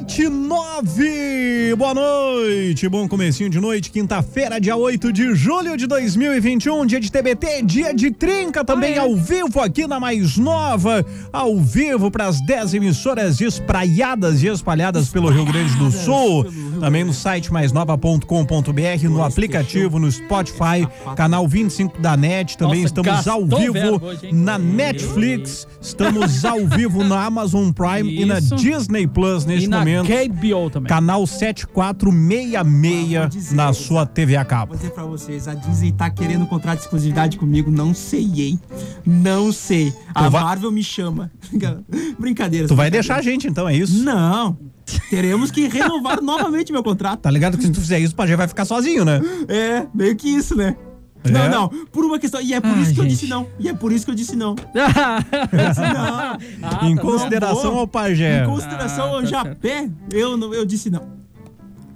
79. Boa noite, bom comecinho de noite, quinta-feira, dia 8 de julho de 2021, dia de TBT, dia de trinca também ao vivo aqui na Mais Nova, ao vivo para as 10 emissoras espraiadas e espalhadas, pelo Rio Grande do Sul, também no site maisnova.com.br, no aplicativo, no Spotify, canal 25 da NET, também Nossa, estamos ao vivo na Netflix, estamos ao vivo na Amazon Prime Isso. e na Disney Plus neste momento na momento. KBO também. Canal 7466 na sua TV a cabo. Vou dizer pra vocês, a Disney tá querendo um contrato de exclusividade comigo, não sei, hein? Não sei. A vai- Marvel me chama. Brincadeira. Tu vai deixar a gente então, é isso? Não. Teremos que renovar novamente meu contrato. Tá ligado que se tu fizer isso, o Pajé vai ficar sozinho, né? É, meio que isso, né? É? Não, não, por uma questão. E é por Ai, isso que eu gente. disse não. E é por isso que eu disse não. Ah, Eu disse não. em tá consideração bom. ao Pajé. Em consideração Ah, ao tá Japé, eu, não- eu disse não.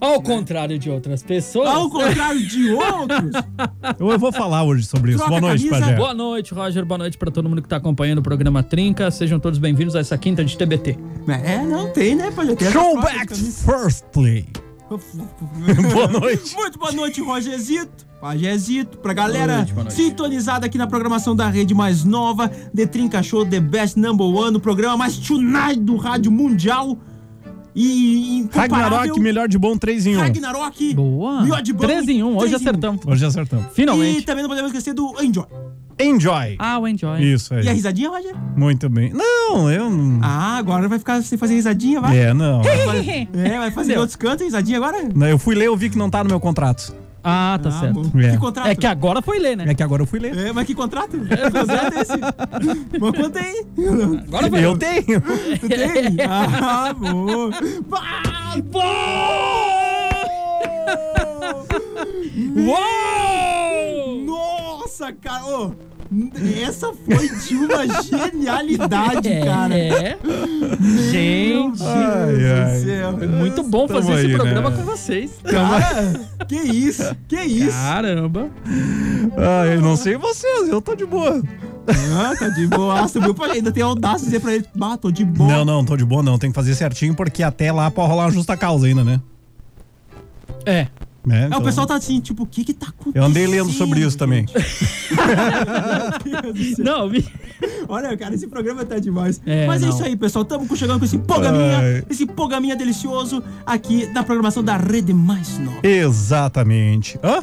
Ao contrário de outras pessoas. Ao contrário de outros. Eu, eu vou falar hoje sobre isso. Troca Boa noite, camisa, Pajé. Boa noite, Roger. Boa noite pra todo mundo que tá acompanhando o programa Trinca. Sejam todos bem-vindos a essa quinta de TBT. É, não tem, né, Pajé? Tem essas Showback próprias camisas. firstly. Boa noite. Muito boa noite, Rogerzito. Pajezito, pra galera Boa noite, boa noite. sintonizada aqui na programação da rede mais nova, The Trinca Show, The Best Number One, o programa mais tonight do rádio mundial. E. Ragnarok, melhor de bom, 3 em 1. Ragnarok. Boa. Melhor de bom, 3 em 1. Hoje acertamos. Hoje acertamos. E Finalmente. também não podemos esquecer do Enjoy. Enjoy. Ah, o Enjoy. Isso aí. E a risadinha, Roger? Muito bem. Não, eu não. Ah, agora vai ficar sem fazer risadinha, vai? É, não. É, vai fazer Entendeu? outros cantos, risadinha agora? Não, Eu fui ler, eu vi que não tá no meu contrato. Ah, tá Ah, certo. bom. É. Que contrato? É que agora foi ler, né? É que agora eu fui ler. É, mas que contrato? É esse? Mas conta aí. Agora foi Eu tenho. Tu tem? Ah, bom. Bah, Uou! Nossa, cara. ô, essa foi de uma genialidade, cara. É. Gente. Ai, ai. do céu. Foi muito bom Tamo fazer aí, esse programa né? com vocês. Cara, que isso? Que isso? Caramba. Ah, eu não sei vocês, eu tô de boa. Ah, tá de boa. Subiu pra ainda tem audácia de dizer pra ele, bah, tô de boa. Não, não, tô de boa não. Tem que fazer certinho porque até lá pode rolar uma justa causa ainda, né? É. É, Então, o pessoal tá assim, tipo, o que que tá acontecendo? Eu andei lendo sobre isso também. Meu Deus do céu. Não, vi. Olha, cara, esse programa tá demais. É, Mas é não. isso aí, pessoal. Tamo chegando com esse pogaminha, Ai. esse pogaminha delicioso aqui na programação da Rede Mais Nova. Exatamente. Hã?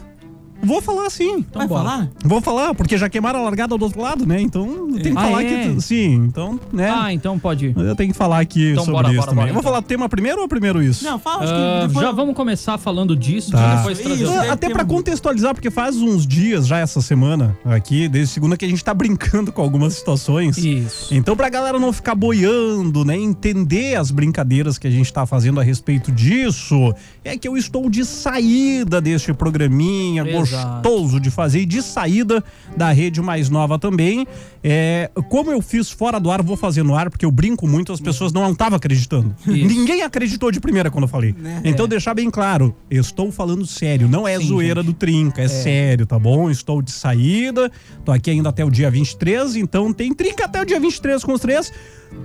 Vou falar sim. Vai bora. falar? Vou falar, porque já queimaram a largada do outro lado, né? Então tenho que Ah, falar é? que. Sim, então, né? Ah, então pode ir. Eu tenho que falar aqui Então sobre bora, isso bora, também. bora, Eu vou então. falar tema primeiro ou primeiro isso? Não, fala, acho que depois... já vamos começar falando disso, Tá. depois trazer Isso, Até um- contextualizar, porque faz uns dias já essa semana aqui, desde segunda, que a gente tá brincando com algumas situações. Isso. Então, pra galera não ficar boiando, né? Entender as brincadeiras que a gente tá fazendo a respeito disso, é que eu estou de saída deste programinha, Exato. Gostoso de fazer, e de saída da rede mais nova também. É, como eu fiz fora do ar, vou fazer no ar, porque eu brinco muito, as pessoas não estavam acreditando. Isso. Ninguém acreditou de primeira quando eu falei. Né? Então, deixar bem claro, estou falando sério, não é Sim, zoeira gente. do Trinca, é, sério, tá bom? Estou de saída, tô aqui ainda até o dia 23, então tem Trinca até o dia 23 com os três.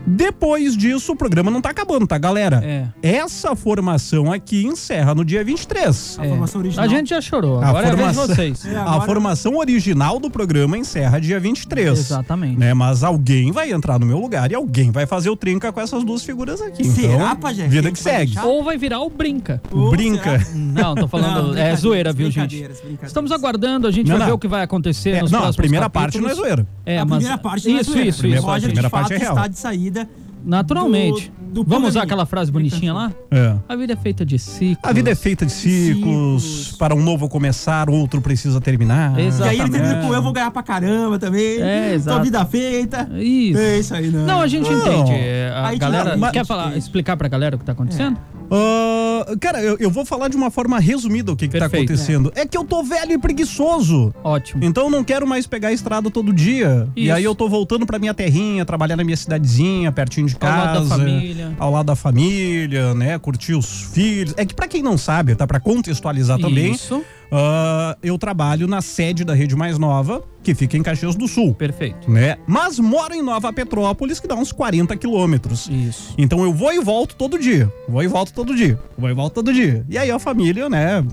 Depois disso, o programa não tá acabando, tá, galera? É. Essa formação aqui encerra no dia 23. A formação original. A gente já chorou. A Agora é a vez de formação- vocês. É, A agora- formação original do programa encerra dia 23. Exatamente. Né? Mas alguém vai entrar no meu lugar e alguém vai fazer o trinca com essas duas figuras aqui. Será, então, Pajé? Vida que segue. deixar? Ou vai virar o brinca. Ou Brinca. será? Não, tô falando. Não, é zoeira, viu, gente? Estamos aguardando, a gente Não, vai ver não. o que vai acontecer É, nos não, a próximos primeira parte não é capítulos. zoeira. É, a mas primeira parte não é isso, zoeira. isso, Primeira isso. O Roger, primeira de parte é real. Saída. Naturalmente. do- do Vamos usar aquela frase bonitinha lá? É. A vida é feita de ciclos. A vida é feita de ciclos, Ciclos. para um novo começar, outro precisa terminar. E aí ele Exatamente. termina com eu vou ganhar pra caramba também. É, exato. Tua vida feita. Isso. É isso aí, não. Não, a gente Não. entende. É, A Aí, galera. mas- quer falar, explicar pra galera o que tá acontecendo? Ah, Ah, cara, eu, eu vou falar de uma forma resumida o que, que tá acontecendo. É. que eu tô velho e preguiçoso. Ótimo. Então eu não quero mais pegar a estrada todo dia. E Isso. aí eu tô voltando pra minha terrinha, trabalhar na minha cidadezinha, pertinho de Ao lado casa. da família. Ao lado da família, né? Curtir os filhos. É que pra quem não sabe, tá? Pra contextualizar também. Isso. Ah, eu trabalho na sede da Rede Mais Nova, que fica em Caxias do Sul. Perfeito. Né? Mas moro em Nova Petrópolis, que dá uns 40 quilômetros. Isso. Então eu vou e volto todo dia. Vou e volto todo dia. Vou e volto todo dia. E aí a família, né,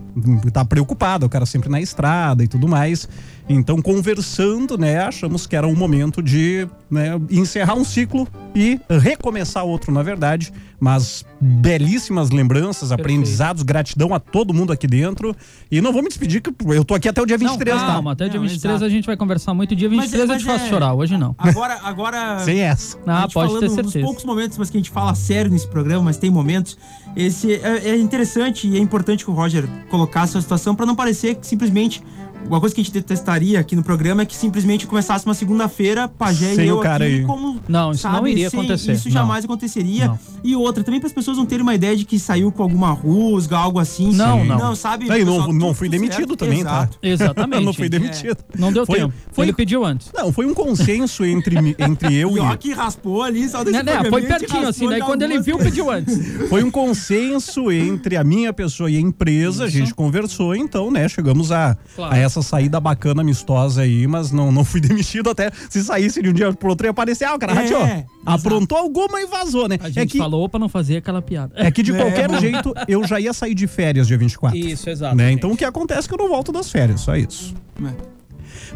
tá preocupada, o cara sempre na estrada e tudo mais. Então, conversando, né, achamos que era um momento de né, encerrar um ciclo e recomeçar outro, na verdade. Mas belíssimas lembranças, aprendizados, gratidão a todo mundo aqui dentro. E não vou me despedir, que eu tô aqui até o dia 23, não, tá? calma, até o dia Não, 23 exato. a gente vai conversar muito. Dia 23 eu te faço é- chorar, hoje não. Agora, agora. Sem essa. Ah, pode falando ter Nos certeza. poucos momentos, mas que a gente fala sério nesse programa, mas tem momentos. Esse é, é interessante e é importante que o Roger colocasse a situação para não parecer que simplesmente. Uma coisa que a gente detestaria aqui no programa é que simplesmente começasse uma segunda-feira, Pajé Sem e eu o cara aqui aí. como. Não, isso não iria sem- acontecer. Isso Não. jamais aconteceria. Não. E outra, também para as pessoas não terem uma ideia de que saiu com alguma rusga, algo assim. Não, Sim. não. Não, sabe? Não, e não- pessoal, não tudo- fui demitido certo. também, tá? Exato. Exatamente. Eu não fui demitido. Não deu Foi- tempo. foi- Ele pediu antes. Não, foi um consenso entre, entre eu E ó, que raspou ali, só desse Né, né, foi programinha, te pertinho assim, daí quando ele viu, pediu antes. Foi um consenso entre a minha pessoa e a empresa, a Isso. gente conversou, então, né, chegamos a, Claro. a essa saída bacana, amistosa aí, mas não, não fui demitido até. Se saísse de um dia pro outro, ia aparecer, ah, o cara, É. exato. aprontou alguma e vazou, né? A É gente que, falou pra não fazer aquela piada. é que de É, qualquer bom. jeito, eu já ia sair de férias dia 24. Isso, exato. Né? Então o que acontece é que eu não volto das férias, só isso. É.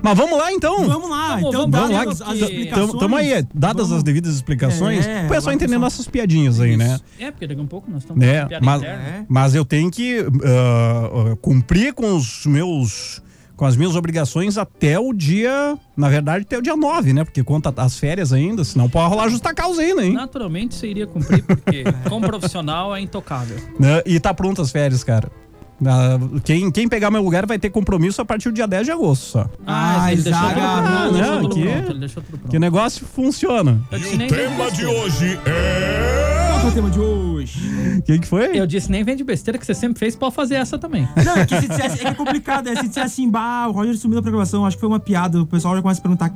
Mas vamos lá então. Vamos lá, Vamos- então vamos dadas lá, as, as explicações. Tamo, tamo aí, dadas vamos- as devidas explicações, É, o pessoal entender nossas piadinhas aí, né? É, porque daqui a um pouco nós estamos né? piada Mas. É. mas eu tenho que ah, cumprir com os meus com as minhas obrigações até o dia, na verdade, até o dia 9, né? Porque conta as férias ainda, senão pode rolar justa causa ainda, hein? Naturalmente você iria cumprir, porque como profissional é intocável. Né? E tá pronto as férias, cara. Ah, quem, quem pegar meu lugar vai ter compromisso a partir do dia 10 de agosto só. Ah, ele deixou tudo pronto, não, ele deixou tudo que- pronto, ele deixou tudo pronto. Que o negócio funciona. E o tema de hoje é. Qual é o tema de hoje? Quem que foi? Eu disse nem vende besteira, que você sempre fez, pode fazer essa também. Não, é que se dissesse, é que é complicado, né? Se disser assim, bah, o Roger sumiu da programação, acho que foi uma piada, o pessoal já começa a perguntar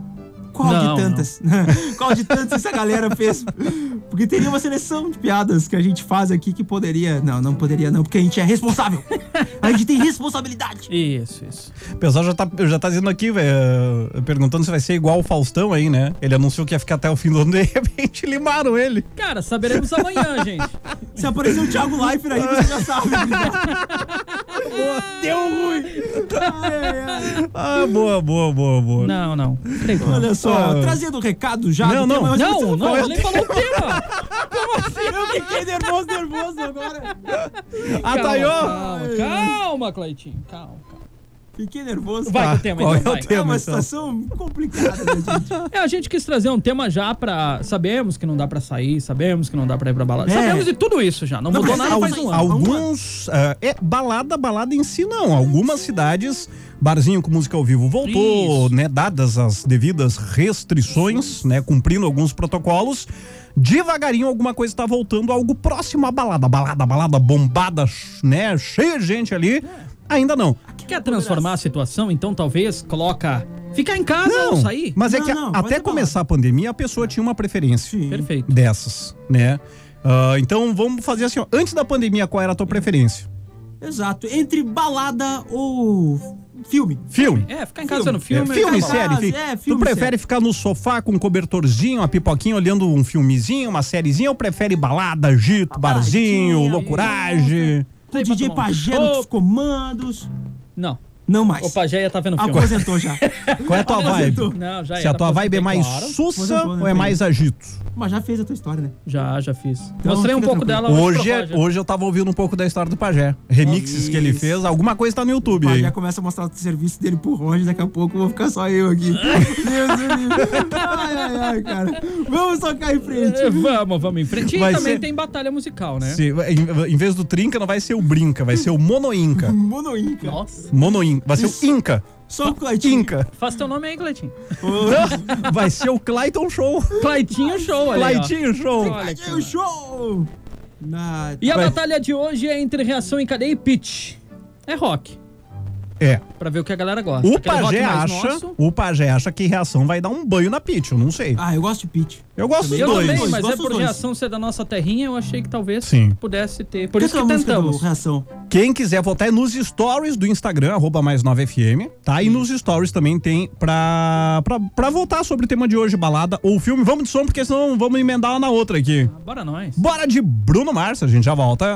qual Não, de tantas? qual de tantas essa galera fez? Porque teria uma seleção de piadas que a gente faz aqui que poderia. Não, não poderia, não, porque a gente é responsável. A gente tem responsabilidade. Isso, isso. O pessoal já tá, já tá dizendo aqui, velho, eh, perguntando se vai ser igual o Faustão aí, né? Ele anunciou que ia ficar até o fim do ano, de repente limaram ele. Cara, saberemos amanhã, gente. Se aparecer o Thiago Leifert aí, você já sabe. Deu ruim. Ai, ai, ai. Ah, boa, boa, boa, boa. Não, não. Olha só, Ah. trazendo o recado já. Não, não. tema, Não, não, qual é o ele nem falou o tema. Eu fiquei nervoso, nervoso agora. Ó. Calma, calma, Cleitinho. Calma. Fiquei nervoso. Vai Tá, com o tema, qual então, é o vai. tema? É uma então. situação complicada, né, gente? É, a gente quis trazer um tema já pra. Sabemos que não dá pra sair, sabemos que não dá pra ir pra balada. É. Sabemos de tudo isso já. Não, Não, mudou nada faz um ano. Alguns. ah, é, balada, balada em si não. Algumas cidades, barzinho com música ao vivo voltou, Isso. né? Dadas as devidas restrições, né? Cumprindo alguns protocolos. Devagarinho alguma coisa tá voltando, algo próximo à balada. Balada, balada bombada, né? Cheia de gente ali. Ainda não. Quer transformar a situação, então talvez coloca. Ficar em casa ou Não, sair? mas é Não, que não, até começar a pandemia, a pessoa tinha uma preferência Sim. Perfeito. dessas, né? Ah, então vamos fazer assim, ó. Antes da pandemia, qual era a tua preferência? Exato. Entre balada ou filme. Filme. É, ficar em casa no É, filme. filme, tá bom. série, fi- é, Tu filme, prefere série. ficar no sofá com um cobertorzinho, uma pipoquinha, olhando um filmezinho, uma sériezinha, ou prefere balada, agito, barzinho, loucuragem? O DJ Pajé dos comandos. Não. Não mais. O Pajé ia tá vendo filme. Aposentou já. Qual é a tua vibe? Não, já Se a tua vibe é mais claro. sussa né, ou é mais agito? Mas já fez a tua história, né? Já, já fiz. Então, Mostrei um pouco tranquilo. dela hoje. Hoje, é- hoje eu tava ouvindo um pouco da história do Pajé. Remixes que ele Isso. fez, alguma coisa tá no YouTube O aí. Pajé começa a mostrar o serviço dele pro Roger, daqui a pouco vou ficar só eu aqui. Deus do livre. Ai, ai, ai, cara. Vamos tocar em frente. É, Vamos, vamos em frente. E Vai também ser- tem batalha musical, né? Se- em, em vez do Trinca, não vai ser o Brinca, vai ser o Monoinca. Monoinca. Nossa. Monoinca. Vai ser o Inca. Sou o Claytinha. Faz teu nome aí, Claytinho. Vai ser o Clayton Show. Claytinho Show, ali, Claytinho Show. Claytinho Show. Na... E a Vai. batalha de hoje é entre Reação em Cadeia e Pitch. É rock. É. Pra ver o que a galera gosta. O pajé, acha, nosso. o pajé acha que reação vai dar um banho na Pitch, eu não sei. Ah, eu gosto de Pitch. Eu gosto dos Eu também, mas é Gosto é por dois. reação ser da nossa terrinha, eu achei que talvez Sim. pudesse ter. Por isso que é tentamos. Reação. Quem quiser votar é nos stories do Instagram, arroba mais 9FM, tá? E nos stories também tem pra, pra, pra votar sobre o tema de hoje, balada ou filme. Vamos de som, porque senão vamos emendar uma na outra aqui. Ah, bora nós. Bora de Bruno Mars, a gente já volta.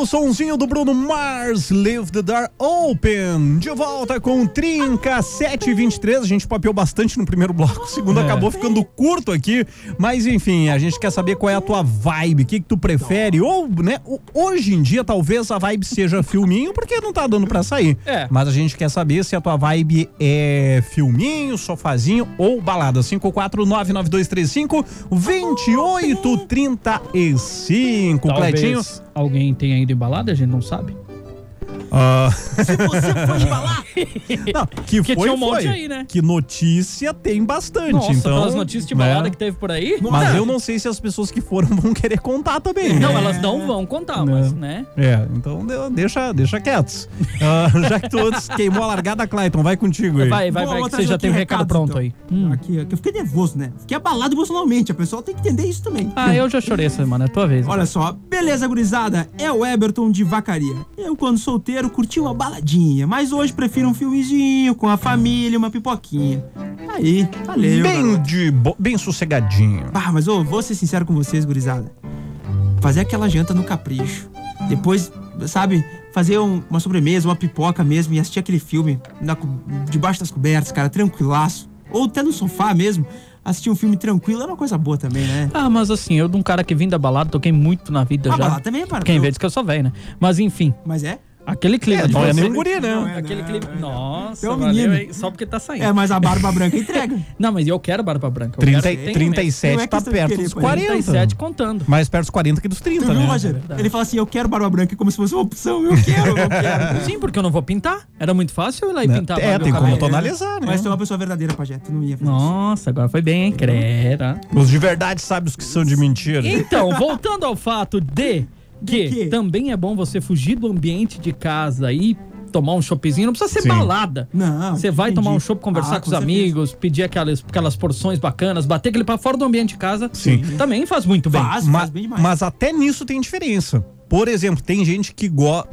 o sonzinho do Bruno Mars, Leave the Door Open. De volta com Trinca 723. A gente papeou bastante no primeiro bloco, o segundo é. acabou ficando curto aqui. Mas enfim, a gente quer saber qual é a tua vibe, o que, que tu prefere. Ou, né, hoje em dia talvez a vibe seja filminho, porque não tá dando pra sair. É. Mas a gente quer saber se a tua vibe é filminho, sofazinho ou balada. 5499235 2835. Talvez. Cletinho alguém tenha ido embalada, a gente não sabe. Ah, Se você for embalar, não, que Porque foi, tinha um monte foi. aí, né? Que notícia tem bastante. Nossa, então, pelas notícias de né? balada que teve por aí. Mas eu não sei se as pessoas que foram vão querer contar também. Não, né? elas não vão contar, Não. mas, né? É, então de- deixa, deixa quietos. Ah, já que todos queimou a largada, Clayton, vai contigo aí. Vai, vai, vai, que você já tem o recado recados, pronto então. aí. Hum. Aqui, aqui eu fiquei nervoso, né? Fiquei abalado emocionalmente. A pessoa tem que entender isso também. Ah, eu já chorei essa semana, é tua vez. Olha só, beleza, gurizada? É o Eberton de Vacaria. Eu, quando solteiro, curti uma baladinha, mas hoje prefiro um filmezinho com a família, uma pipoquinha. Aí, valeu. Bem, garoto. de bo- bem sossegadinho. Ah, mas ô, vou ser sincero com vocês, gurizada. Fazer aquela janta no capricho. Depois, sabe, fazer um- uma sobremesa, uma pipoca mesmo e assistir aquele filme na debaixo das cobertas, cara, tranquilaço. Ou até no sofá mesmo. Assistir um filme tranquilo é uma coisa boa também, né? Ah, mas assim, eu de um cara que vim da balada, toquei muito na vida A já. balada também é para- Quem vê diz que eu sou velho, né? Mas enfim, Mas é? Aquele clima É, de não é nem um guri, né? Não é. Aquele clima. Nossa, É um valeu, menino. hein? Só porque tá saindo. É, mas a barba branca entrega. Não, mas eu quero barba branca. Eu 30, quero, tenho 37 Não é tá perto querer, dos pô. 40. 37 contando. Mais perto dos 40 que dos 30, Tu viu, né? Roger? verdade. Ele fala assim: eu quero barba branca como se fosse uma opção. Eu quero, eu quero. Sim, porque eu não vou pintar. Era muito fácil eu ir lá e Né? pintar. É, tem do como tonalizar, né? Mas tu é uma pessoa verdadeira, Pajé. Tu não ia fazer isso. Nossa, agora foi bem, hein? Crera. Os de verdade sabem os que são de mentira. Então, voltando ao fato de que também é bom você fugir do ambiente de casa e tomar um choppzinho. Não precisa ser Sim. balada. Não, Você vai entendi. tomar um chopp, conversar Ah, com os com certeza. amigos, pedir aquelas, aquelas porções bacanas, bater aquele pra fora do ambiente de casa. Sim. Também faz muito bem. Faz, Ma- faz bem demais. mas até nisso tem diferença. Por exemplo, tem gente que gosta.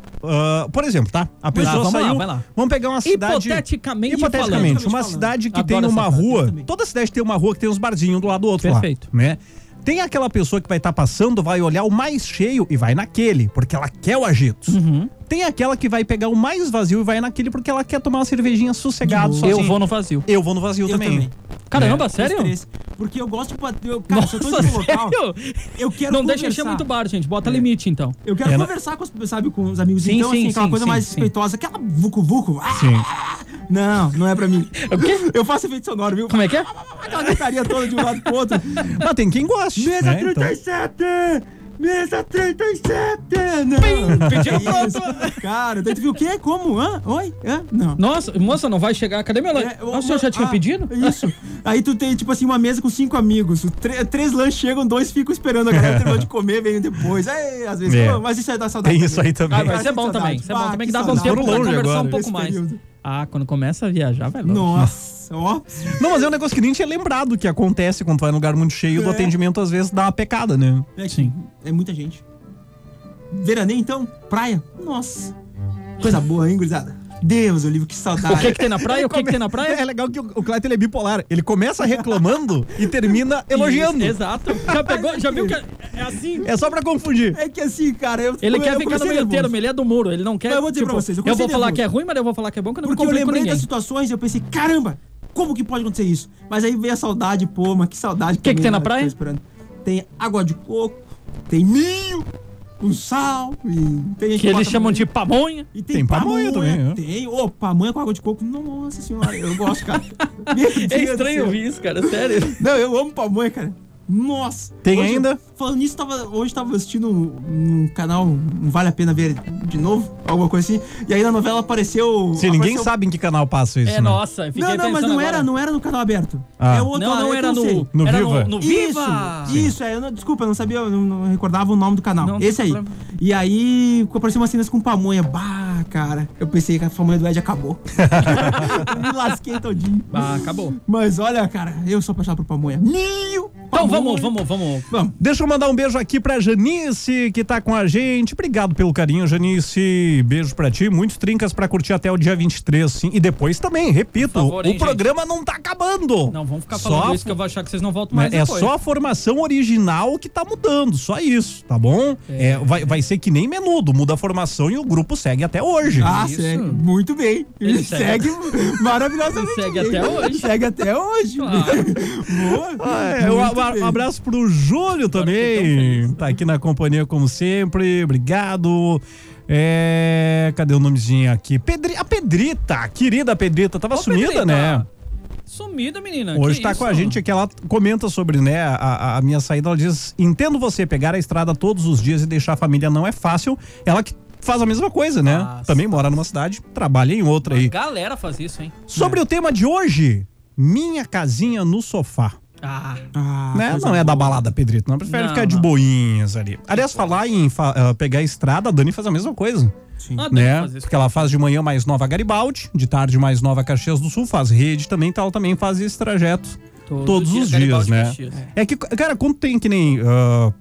por exemplo, tá? A pessoa vamos lá, saiu. vai lá. Vamos pegar uma cidade. Hipoteticamente Hipoteticamente, falando. uma cidade que Adoro tem uma rua. Toda cidade tem uma rua que tem uns barzinhos do lado do outro Perfeito. lá. Né? Tem aquela pessoa que vai estar passando, vai olhar o mais cheio e vai naquele, porque ela quer o agito. Uhum. Tem aquela que vai pegar o mais vazio e vai naquele porque ela quer tomar uma cervejinha boa. sozinha. Eu vou no vazio. Eu vou no vazio Eu também. também. Caramba, É. sério? Porque eu gosto de eu- Cara, se eu tô Nossa, em um local, eu quero Não deixa conversar. encher muito bar, gente. Bota limite, então. Eu quero É, na- conversar com, os, sabe, com os amigos. Sim, então, sim, assim, aquela sim, coisa sim, mais sim. respeitosa. Aquela vucu-vucu. Ah, Sim. Não, não é pra mim. O quê? Eu faço efeito sonoro, viu? Como é que é? Aquela gritaria toda de um lado pro outro. Mas tem quem goste. Mesa né? Então- 37! Mesa 37! Não! pediram Que isso? Cara, daí tu viu o quê? Como? Hã? Oi? Hã? Não. Nossa, moça, não vai chegar. Cadê meu lanche? É, Ah, o senhor já tinha ah, pedido? Isso. Aí tu tem, tipo assim, uma mesa com cinco amigos. Tre- três lanches chegam, dois ficam esperando. A galera terminou de comer, vem depois. Aí, às vezes, É. mas isso aí dá saudade. Tem isso aí também. Ah, mas isso é bom também. Isso é bom Ah, também que dá saudade. tempo pra conversar um pouco mais. Ah, quando começa a viajar, vai longe. Nossa, ó. Não, mas é um negócio que nem tinha lembrado que acontece quando tu vai num lugar muito cheio do É. atendimento, às vezes dá uma pecada, né? É, Sim. É muita gente. Veraneio, então? Praia? Nossa. Coisa boa, hein, gurizada? Deus, Olívio, que saudade. O que que tem na praia? O que que tem na praia? É legal que o, o Cleiton ele é bipolar. Ele começa reclamando e termina elogiando. Isso, exato. Já pegou, já viu que é é assim? É só pra confundir. É que assim, cara, eu Ele eu, quer eu ficar no meio termo, ele é do muro, ele não quer. Mas eu vou dizer pra vocês, eu eu vou falar que é ruim, mas eu vou falar que é bom, que eu não me Porque eu lembrei das situações e eu pensei, caramba, como que pode acontecer isso? Mas aí veio a saudade, pô, mas que saudade. Que que também, tem na né, praia? tô esperando. Tem água de coco, tem milho, com sal, e tem gente Que eles chamam de pamonha. E tem, Tem pamonha também, é. Tem, ô, pamonha com água de coco. Nossa senhora, eu gosto, cara. É estranho ouvir isso, cara, sério. Não, eu amo pamonha, cara. Nossa. Tem Hoje- ainda? Falando nisso, tava, hoje tava assistindo um, um canal, um Vale a Pena Ver de novo, alguma coisa assim. E aí na novela apareceu... Se ninguém apareceu- sabe em que canal passa isso, É, né? nossa, fiquei Não, não, mas não agora. era, não era no canal aberto. Ah. É outro, Não, não era no. No era Viva? No, no Viva! Isso, isso, é, eu não- desculpa, eu não sabia, eu não, não recordava o nome do canal. Não Esse aí. problema. E aí apareceu umas cenas com pamonha. Bah, cara, eu pensei que a pamonha do Ed acabou. eu me lasquei todinho. Ah, acabou. Mas olha, cara, eu sou apaixonado por pamonha. Milho! Então pamonha. Vamos, vamos, vamos. Vamos. Deixa eu mandar um beijo aqui pra Janice, que tá com a gente. Obrigado pelo carinho, Janice. Beijo pra ti. Muitos trincas pra curtir até o dia 23, sim. E depois também, repito, favor, o hein, programa não tá acabando. Não, vamos ficar Só falando a isso que eu vou achar que vocês não voltam mais É depois. só a formação original que tá mudando, só isso, tá bom? É, vai, vai ser que nem menudo, muda a formação e o grupo segue até hoje. Ah, Isso. segue. Muito bem. Ele, Ele segue, maravilhosamente. Ele segue bem. até hoje. Segue até hoje. Claro. Boa. Ah, é, bem. abraço pro Júlio também. Tá aqui na companhia como sempre. Obrigado. É, cadê o nomezinho aqui? Pedri, a Pedrita, querida Pedrita, tava Ô, sumida, Pedrita, né? Sumida, menina. Hoje que tá isso? com a gente aqui, ela comenta sobre, né, a, a- minha saída, ela diz, entendo você, pegar a estrada todos os dias e deixar a família não é fácil, ela que faz a mesma coisa, né? Faz. Também mora numa cidade, trabalha em outra aí. Galera faz isso, hein? Sobre o tema de hoje, minha casinha no sofá. Ah, Ah, né? Não é da boa. balada, Pedrito. Não prefere Não, ficar de não. boinhas ali. Aliás, falar em fa- ah, pegar a estrada, a Dani faz a mesma coisa. Sim. Ah, deve né? Porque ela faz de manhã mais nova Garibaldi, de tarde mais nova Caxias do Sul, faz rede também, então ela também faz esse trajeto Todo todos dia, os Garibaldi, dias, né? Caxias. É que, cara, quando tem que nem ah,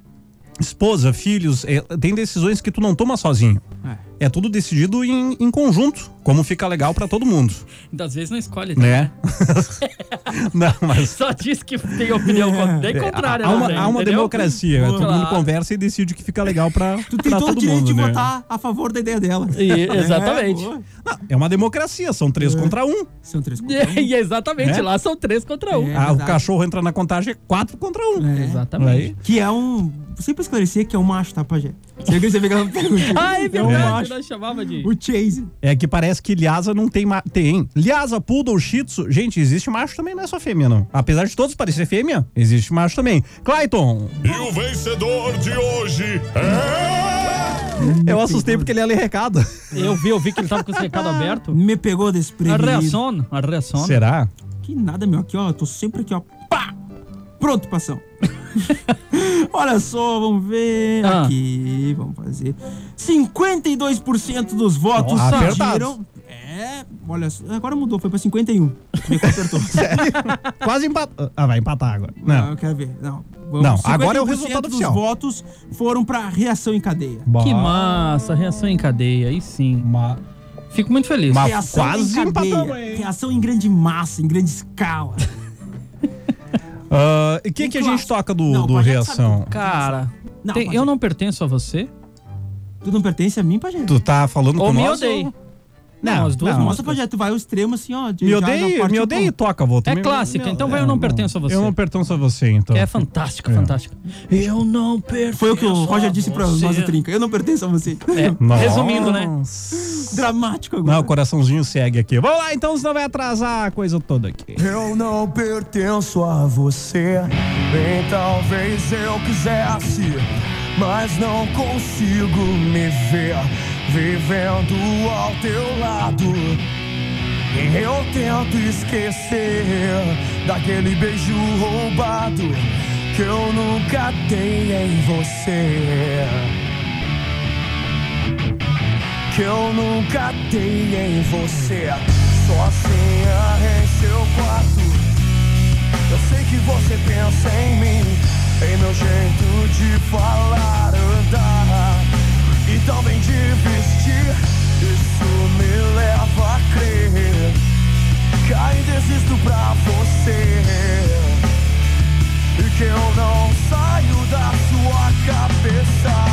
esposa, filhos, é, tem decisões que tu não toma sozinho. É, tudo decidido em, em conjunto, como fica legal pra todo mundo, Das vezes não escolhe. né? não, mas Só diz que tem opinião bem contrária. há uma, também, há uma democracia, né? todo mundo Claro. conversa e decide o que fica legal pra, Tu tem todo o todo direito mundo, de né? votar a favor da ideia dela. E- exatamente. É, boa. É uma democracia, são três contra um. São três contra um. E exatamente, É? lá são três contra um. É. Ah, o cachorro entra na contagem é quatro contra um. É. Exatamente. Aí, Que é um. Sempre esclarecer que é um macho, tá, Pajé? Você que você pegava pergunta. Ah, é um verdade, macho. nós chamava de... O Chase. É que parece que Lhasa não tem. Ma... Tem. Lhasa, Poodle, Shih Tzu. Gente, existe macho também, não é só fêmea, não. Apesar de todos parecer fêmea, existe macho também. Clayton, E o vencedor de hoje é. eu assustei porque ele ia ler recado. Eu vi, eu vi que ele tava com esse recado aberto. Me pegou A desprevenido. reação, a reação. Será? Que nada, meu. Aqui, ó. Eu tô sempre aqui, ó. Pá! Pronto pra ação. Olha só, vamos ver. Ah. Aqui, vamos fazer. 52% dos votos surgiram. É, olha só. Agora mudou, foi pra 51. Me consertou. Quase empatou. Ah, vai empatar agora. Não, Não. eu quero ver. Não, vamos. Não, agora é o 51% resultado dos oficial. votos foram pra reação em cadeia. Que Bah, massa, reação em cadeia, aí sim. ma- Fico muito feliz. Mas- reação quase em cadeia. empatamos, hein? Reação em grande massa, em grande escala. Ah, E o que, Um que a gente clássico. toca do, Não, do reação? Cara, Não, tem- eu não pertenço a você? Tu não pertence a mim, Pajé? Tu tá falando Ou com me nós? odeie? ou- Não, as duas não. Pajé, tu vai ao extremo assim, ó. de Me odeia, me odeia e toca, vou. É clássica, então vai Eu Não Pertenço a Você. Eu não pertenço a você, então. Que é fantástica, fantástica. Eu não pertenço Foi o que o Roger disse pra nós Trinca. Eu não pertenço a você. É, Nossa. resumindo, né? Dramático agora. Não, o coraçãozinho segue aqui. Vamos lá, então, senão vai atrasar a coisa toda aqui. Eu não pertenço a você, bem talvez eu quisesse, mas não consigo me ver vivendo ao teu lado. E eu tento esquecer daquele beijo roubado que eu nunca dei em você. Que eu nunca dei em você, sozinha em seu quarto. Eu sei que você pensa em mim, em meu jeito de falar, também de vestir. Isso me leva a crer que ainda existo pra você e que eu não saio da sua cabeça.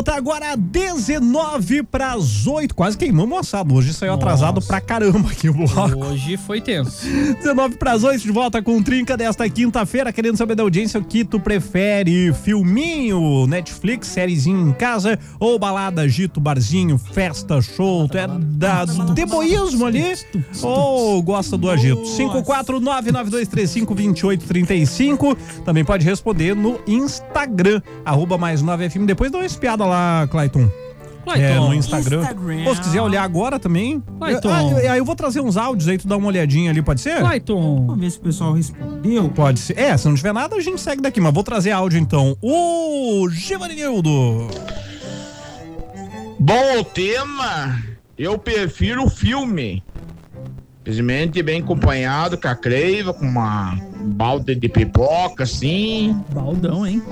Volta agora 19 para as 8. Quase queimamos o assado. Hoje saiu atrasado Nossa. pra caramba aqui o bloco. Hoje foi tenso. 19 para as 8 de volta com Trinca desta quinta-feira. Querendo saber da audiência o que tu prefere: filminho, Netflix, sériezinho em casa ou balada, gito, barzinho, festa, show? Tu é da, do deboísmo ali ou gosta do agito? 54992352835. Também pode responder no Instagram, arroba mais 9FM. Depois dá uma espiada lá, Clayton. Clayton. É, no Instagram. Instagram. Ou se quiser olhar agora também. Clayton. Ah, eu- Aí eu vou trazer uns áudios aí, tu dá uma olhadinha ali, pode ser? Clayton. Vamos ver se o pessoal respondeu. Pode ser. É, se não tiver nada, a gente segue daqui, mas vou trazer áudio então. O Givanildo. Bom o tema, eu prefiro o filme. Simplesmente bem acompanhado com a Creiva, com uma balde de pipoca, assim. Baldão, hein?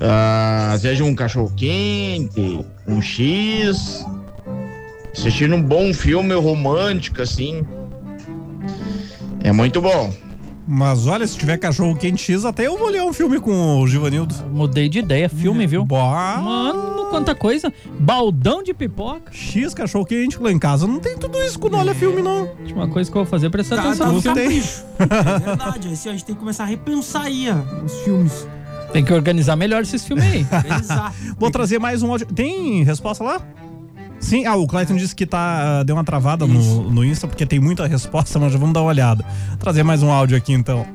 Ah, seja um cachorro quente, um X. Assistindo um bom filme romântico, assim. É muito bom. Mas olha, se tiver cachorro quente X, até eu vou ler um filme com o Givanildo. Mudei de ideia. Filme, viu? Boa. Mano, quanta coisa. Baldão de pipoca. X, cachorro quente lá em casa. Não tem tudo isso quando olha filme, não. Última coisa que eu vou fazer é prestar atenção no filme. Tem. É verdade, assim, a gente tem que começar a repensar aí ó, os filmes. Tem que organizar melhor esses filmes aí. Vou trazer mais um áudio. Tem resposta lá? Sim, ah, o Clayton disse que tá, ah, deu uma travada no, no Insta, porque tem muita resposta, mas já vamos dar uma olhada. Vou trazer mais um áudio aqui então.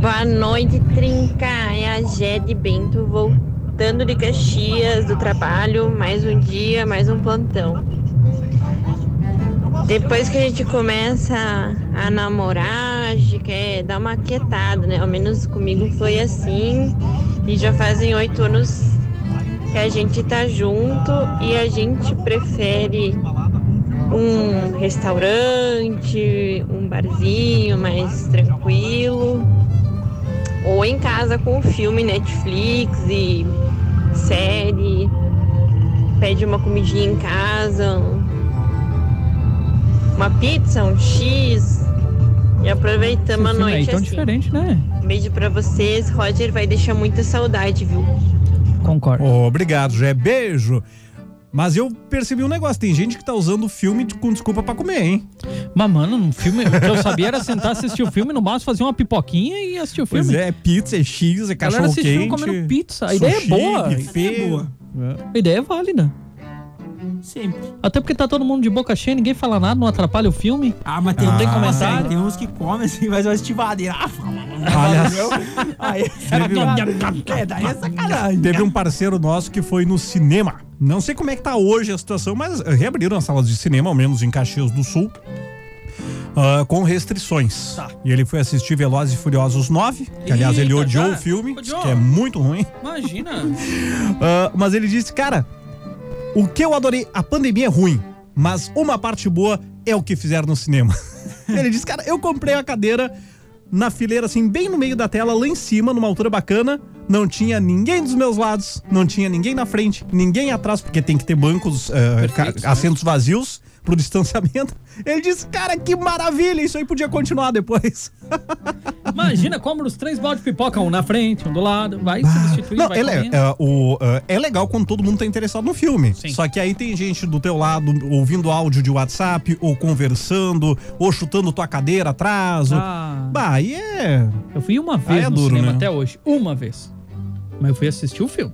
Boa noite, Trinca. É a Jede Bento voltando de Caxias do trabalho. Mais um dia, mais um plantão. Depois que a gente começa a namorar, a gente quer dar uma quietada, né? Ao menos comigo foi assim. E já fazem oito anos que a gente tá junto e a gente prefere um restaurante, um barzinho mais tranquilo, ou em casa com filme, Netflix e série, pede uma comidinha em casa, uma pizza, um X e aproveitamos a aí noite tão assim. diferente, né? Beijo pra vocês, Roger vai deixar muita saudade, viu? Concordo. Obrigado, Jé. Beijo. Mas eu percebi um negócio, tem gente que tá usando o filme com desculpa pra comer, hein? Mas, mano, no filme, o que eu sabia era sentar, assistir o filme, no máximo fazer uma pipoquinha e assistir o filme. Pois é, pizza, é X, é A cachorro quente. comendo pizza. A ideia é sushi, boa. buffet. É boa. A ideia é válida. Sempre. Até porque tá todo mundo de boca cheia, ninguém fala nada, não atrapalha o filme. Ah, mas tem, Ah, um tem comentário? tem uns que comem assim, mas vai estivadeira. Ah, fala, Olha. Aí, é, daí é sacanagem. Teve um parceiro nosso que foi no cinema. Não sei como é que tá hoje a situação, mas reabriram as salas de cinema, ao menos em Caxias do Sul, ah, com restrições. Tá. E ele foi assistir Velozes e Furiosos 9, que aliás ele Eita, odiou já? o filme, Odiou? que é muito ruim. Imagina. Ah, mas ele disse, cara, o que eu adorei, a pandemia é ruim, mas uma parte boa é o que fizeram no cinema. ele disse, cara, eu comprei a cadeira na fileira, assim, bem no meio da tela, lá em cima, numa altura bacana. Não tinha ninguém dos meus lados, não tinha ninguém na frente, ninguém atrás, porque tem que ter bancos, eh, Perfeitos, ca- né? assentos vazios pro distanciamento. Ele disse, cara, que maravilha, isso aí podia continuar depois. Imagina, como os três baldes de pipoca, um na frente, um do lado, vai substituir, Não, vai ele é, é, o, é, é legal quando todo mundo tá interessado no filme. Sim. Só que aí tem gente do teu lado ouvindo áudio de WhatsApp, ou conversando, ou chutando tua cadeira atrás. ou- Ah. Bah, aí é. Eu fui uma vez é no duro, cinema né? até hoje. Uma vez. Mas eu fui assistir o filme.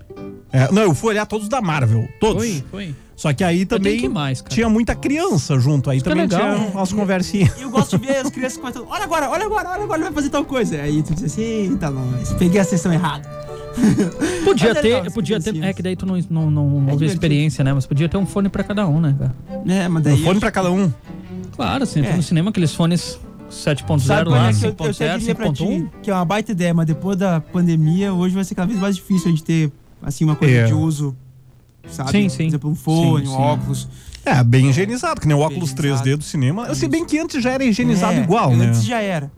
é, Não, eu fui olhar todos da Marvel. Todos. Foi, foi. Só que aí também que mais, tinha muita criança junto. Aí Isso é também legal. tinha umas conversinhas. Eu gosto de ver as crianças comentando, olha agora, olha agora, olha agora, ele vai fazer tal coisa. Aí tu diz assim, eita, nós, peguei a sessão errada. Podia é legal ter, as podia ter. É que daí tu não, não, não, viu divertido. experiência, né? Mas podia ter um fone pra cada um, né, cara? É, mas Um daí... fone pra cada um. Claro, assim, É. no cinema, aqueles fones 7.0 Sabe lá, qual é até 5.0, diria pra ti 5.1. que é uma baita ideia, mas depois da pandemia, hoje vai ser cada vez mais difícil a gente ter, assim, uma coisa É. de uso, sabe? Sim, sim. Por exemplo, um fone, Sim, um sim. óculos. É, bem higienizado, que nem o óculos Higienizado. 3D do cinema. Se bem que antes já era higienizado É, igual, né? Antes já era.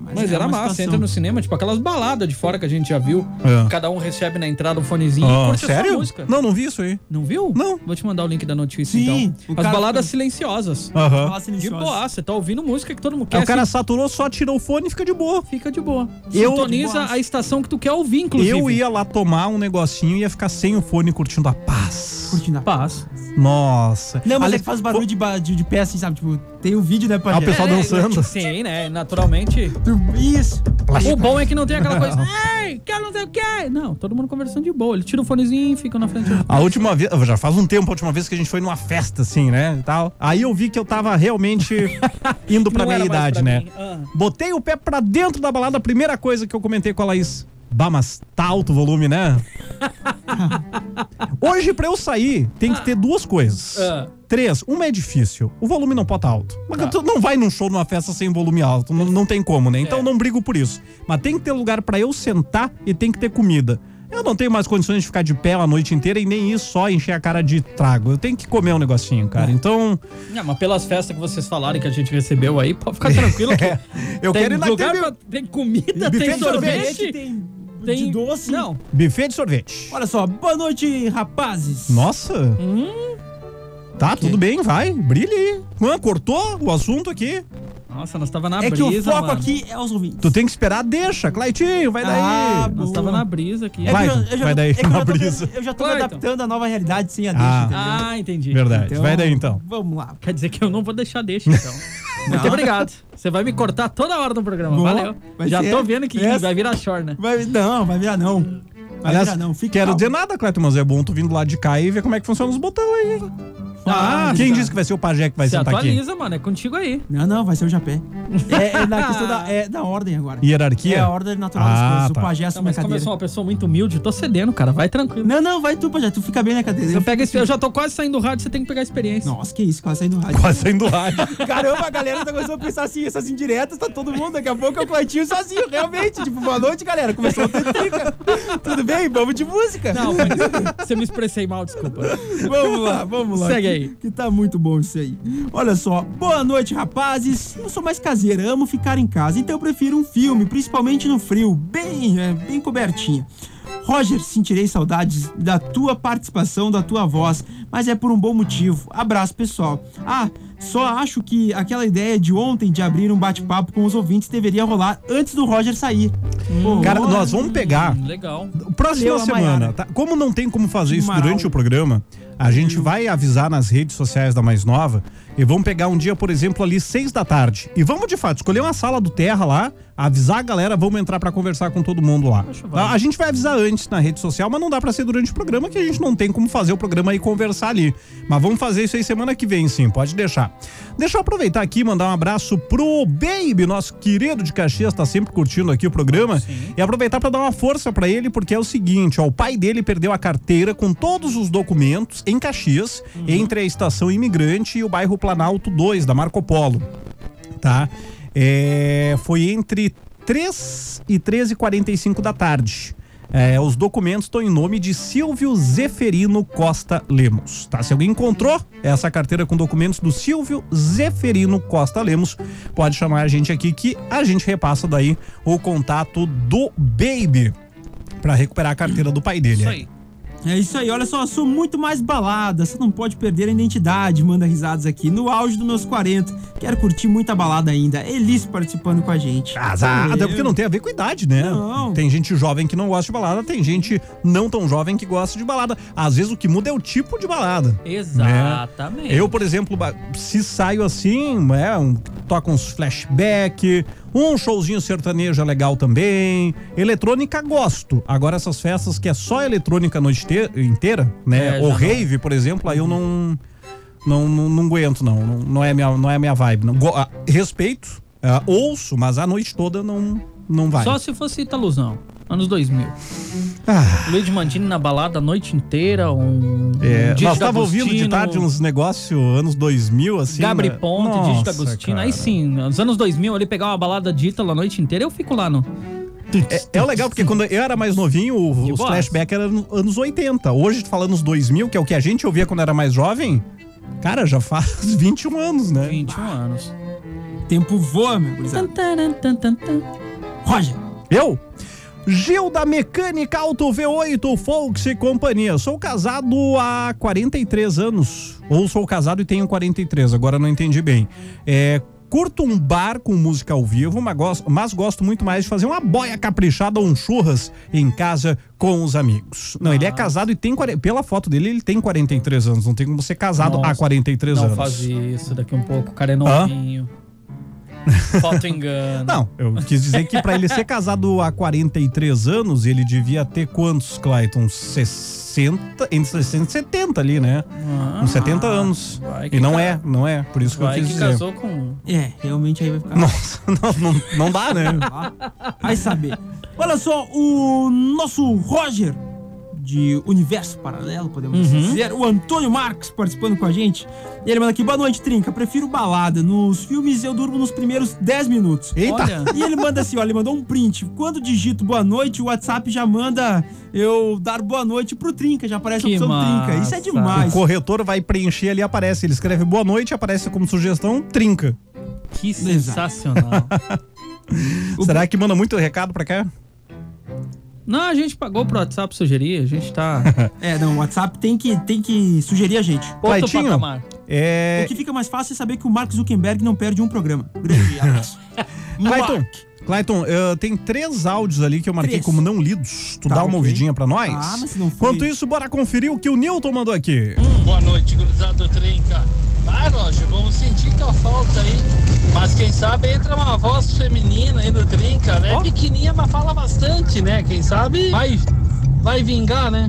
Mas é era massa, situação. entra no cinema, tipo aquelas baladas de fora que a gente já viu. É. Cada um recebe na entrada um fonezinho e Ah, curte a sua sério? música. Não, não vi isso aí. Não viu? Não. Vou te mandar o link da notícia, Sim, então. As baladas fica- silenciosas. Aham. De boa, você tá ouvindo música que todo mundo quer. Aí o cara assim, saturou, só tirou o fone e fica de boa. fica de boa. Eu- Sintoniza a estação que tu quer ouvir, inclusive. Eu ia lá tomar um negocinho e ia ficar sem o fone curtindo a paz. Curtindo a Paz. Nossa. Não, mas Ale- é que faz barulho de, ba- de, de pé, assim, sabe? Tipo, tem o vídeo, né, pra Ah, o pessoal É, dançando. Sim, né? Naturalmente. Isso. O bom é que não tem aquela coisa. Ei, quero não sei o quê. Não, todo mundo conversando de boa. Ele tira o fonezinho e fica na frente. A última vez, já faz um tempo, a última vez que a gente foi numa festa, assim, né? e Tal. Aí eu vi que eu tava realmente indo pra Não mais idade, pra né? Ah. Botei o pé pra dentro da balada, a primeira coisa que eu comentei com a Laís. Bah, mas tá alto o volume, né? Hoje, pra eu sair, tem que ter duas coisas. Ah. Três. Uma é difícil. O volume não pode estar alto. Mas Tá. tu não vai num show, numa festa sem volume alto. Não, não tem como, né? Então É. não brigo por isso. Mas tem que ter lugar pra eu sentar e tem que ter comida. Eu não tenho mais condições de ficar de pé a noite inteira e nem isso só encher a cara de trago. Eu tenho que comer um negocinho, cara. Então, Não, mas pelas festas que vocês falaram e que a gente recebeu aí, pode ficar tranquilo que eu tem quero ir lugar naquele pra, tem comida, Buffet tem de sorvete. sorvete, Tem, tem de doce. Não, buffet de sorvete. Olha só, boa noite, rapazes. Nossa. Hum? Tá, tudo bem, vai. Brilha aí. Ah, cortou o assunto aqui. Nossa, nós tava na É que brisa, o foco mano. aqui é os ouvintes. Tu tem que esperar, deixa. Claitinho, vai daí. Ah, Nós boa. tava na brisa aqui. É que Vai, eu eu já vai daí, é que eu na já tô- brisa. Eu já tô me Clayton. adaptando à nova realidade sem a Ah. deixa, entendeu? Ah, entendi. Verdade. Então, vai daí então. Vamos lá. Quer dizer que eu não vou deixar deixa, então. Muito obrigado. Você vai me cortar toda hora no programa. Boa. Valeu. Já ser. tô vendo que Essa. vai virar short, né? Vai, não, vai virar não. Vai Aliás, virar não. Fica quero calmo. dizer nada, Cleiton, mas é bom tu vindo lá de cá e ver como é que funciona os botões aí. hein? Ah, Quem tá. disse que vai ser o pajé que vai Se sentar aqui? atualiza, mano. É contigo aí. Não, não, vai ser o Japé. É, é na questão da, é da ordem agora. Hierarquia? É a ordem natural Ah, das coisas. tá. O pajé Não, assume a mas como eu cadeira. sou uma pessoa muito humilde, tô cedendo, cara. Vai tranquilo. Não, não, vai tu, pajé. Tu fica bem na cadeira. Eu, pego, esse- eu já tô quase saindo do rádio, você tem que pegar a experiência. Nossa, que isso, quase saindo do rádio. Quase saindo do rádio. Caramba, a galera tá começando a pensar assim, essas indiretas, tá todo mundo, daqui a pouco é o Cleitinho sozinho, realmente. Tipo, boa noite, galera. Começou a ter trica. Tudo bem? Vamos de música. Não, mas você me expressei mal, desculpa. Vamos lá, vamos lá. Segue aí. Que tá muito bom isso aí. Olha só, boa noite, rapazes. Eu sou mais caseira, amo ficar em casa, então eu prefiro um filme, principalmente no frio, bem, é, bem cobertinha. Roger, sentirei saudades da tua participação, da tua voz, mas é por um bom motivo. Abraço, pessoal. Ah, só acho que aquela ideia de ontem de abrir um bate-papo com os ouvintes deveria rolar antes do Roger sair. Pô, Cara, nós vamos pegar. Hum, legal. Próxima a semana, tá? Como não tem como fazer isso durante o programa, a gente vai avisar nas redes sociais da Mais Nova e vamos pegar um dia, por exemplo, ali seis da tarde. E vamos de fato escolher uma sala do Terra lá, avisar a galera, vamos entrar pra conversar com todo mundo lá. A, a gente vai avisar antes na rede social, mas não dá pra ser durante o programa que a gente não tem como fazer o programa e conversar ali. Mas vamos fazer isso aí semana que vem, sim, pode deixar. Deixa eu aproveitar aqui e mandar um abraço pro Baby, nosso querido de Caxias, tá sempre curtindo aqui o programa. E aproveitar pra dar uma força pra ele, porque é o seguinte, ó, o pai dele perdeu a carteira com todos os documentos em Caxias, entre a estação imigrante e o bairro Planalto 2 da Marco Polo, tá? É, foi entre 3 e 13 e 45 da tarde. É, os documentos estão em nome de Silvio Zeferino Costa Lemos, tá? Se alguém encontrou essa carteira com documentos do Silvio Zeferino Costa Lemos, pode chamar a gente aqui que a gente repassa daí o contato do Baby para recuperar a carteira do pai dele. Isso aí. É isso aí, olha só, sou muito mais balada, você não pode perder a identidade, manda risadas aqui, no auge dos meus 40, quero curtir muita balada ainda, Elis participando com a gente. Casada, Eu. porque não tem a ver com idade, né? Não. Tem gente jovem que não gosta de balada, tem gente não tão jovem que gosta de balada. Às vezes o que muda é o tipo de balada. Exatamente. Eu, por exemplo, se saio assim, é, um, toco uns flashback, um showzinho sertanejo é legal também. Eletrônica gosto. Agora essas festas que é só eletrônica a noite te- inteira, né? É, Ou já não. rave, por exemplo, aí eu não não, não, não aguento não, não, não é minha não é minha vibe. Não. Ah, respeito, ah, ouço, mas a noite toda não não vai. Só se fosse Italuzão, anos 2000. Ah, Luiz Mantini na balada a noite inteira, um. é, um nós tava ouvindo de tarde uns negócios anos 2000 assim. Gabri né? Ponte, D'Agostino. cara. Aí sim, nos anos 2000 ali pegar uma balada de Ítalo a noite inteira, eu fico lá no. É, é legal, porque quando eu era mais novinho, o- os flashbacks eram nos anos 80. Hoje, falando nos 2000, que é o que a gente ouvia quando era mais jovem, cara, já faz 21 anos, né? 21 anos. Tempo voa, meu gurizada. Roger. Eu? Gil da Mecânica Auto V8 Volks e Companhia. Sou casado há 43 anos. Ou sou casado e tenho 43, agora não entendi bem. É, curto um bar com música ao vivo, mas gosto, mas gosto muito mais de fazer uma boia caprichada ou um churras em casa com os amigos. Não, ele é casado e tem. 40 Pela foto dele, ele tem 43 anos. Não tem como ser casado há Nossa, 43 não anos. faz isso, daqui um pouco o cara é novinho. Falta engano. Não, eu quis dizer que pra ele ser casado há 43 anos, ele devia ter quantos, Clayton? 60, entre 60 e 70 ali, né? Ah, Uns 70 anos. E não ca- é, não é. Por isso que eu Vai quis que dizer. casou com. É, realmente aí vai ficar. Nossa, não, não, não dá, né? Vai saber. Olha só, o nosso Roger de Universo Paralelo, podemos dizer, o Antônio Marques participando com a gente. E ele manda aqui, boa noite, Trinca. Prefiro balada. Nos filmes eu durmo nos primeiros 10 minutos. Eita! Olha, E ele manda assim, ó, ele mandou um print. Quando digito boa noite, o WhatsApp já manda eu dar boa noite pro Trinca, já aparece Que a opção Trinca. Isso é massa. O demais. corretor vai preencher ali, aparece. Ele escreve boa noite, aparece como sugestão, trinca. que sensacional. Será que manda muito recado pra cá? Não, a gente pagou pro WhatsApp sugerir, a gente tá. É, não, o WhatsApp tem que, tem que sugerir a gente. Outro Claitinho, patamar. É. O que fica mais fácil é saber que o Mark Zuckerberg não perde um programa. Grande abraço. Clayton. Clayton, eh, tem três áudios ali que eu marquei Três. como não lidos. Tu Tá, dá uma ok. ouvidinha pra nós? Ah, mas se não foi- Enquanto isso, bora conferir o que o Newton mandou aqui. Boa noite, gurizada Trinca. Ah, Roger, vamos sentir tua falta aí. Mas quem sabe entra uma voz feminina aí no Trinca, né? Ó. Pequenininha, mas fala bastante, né? Quem sabe vai, vai vingar, né?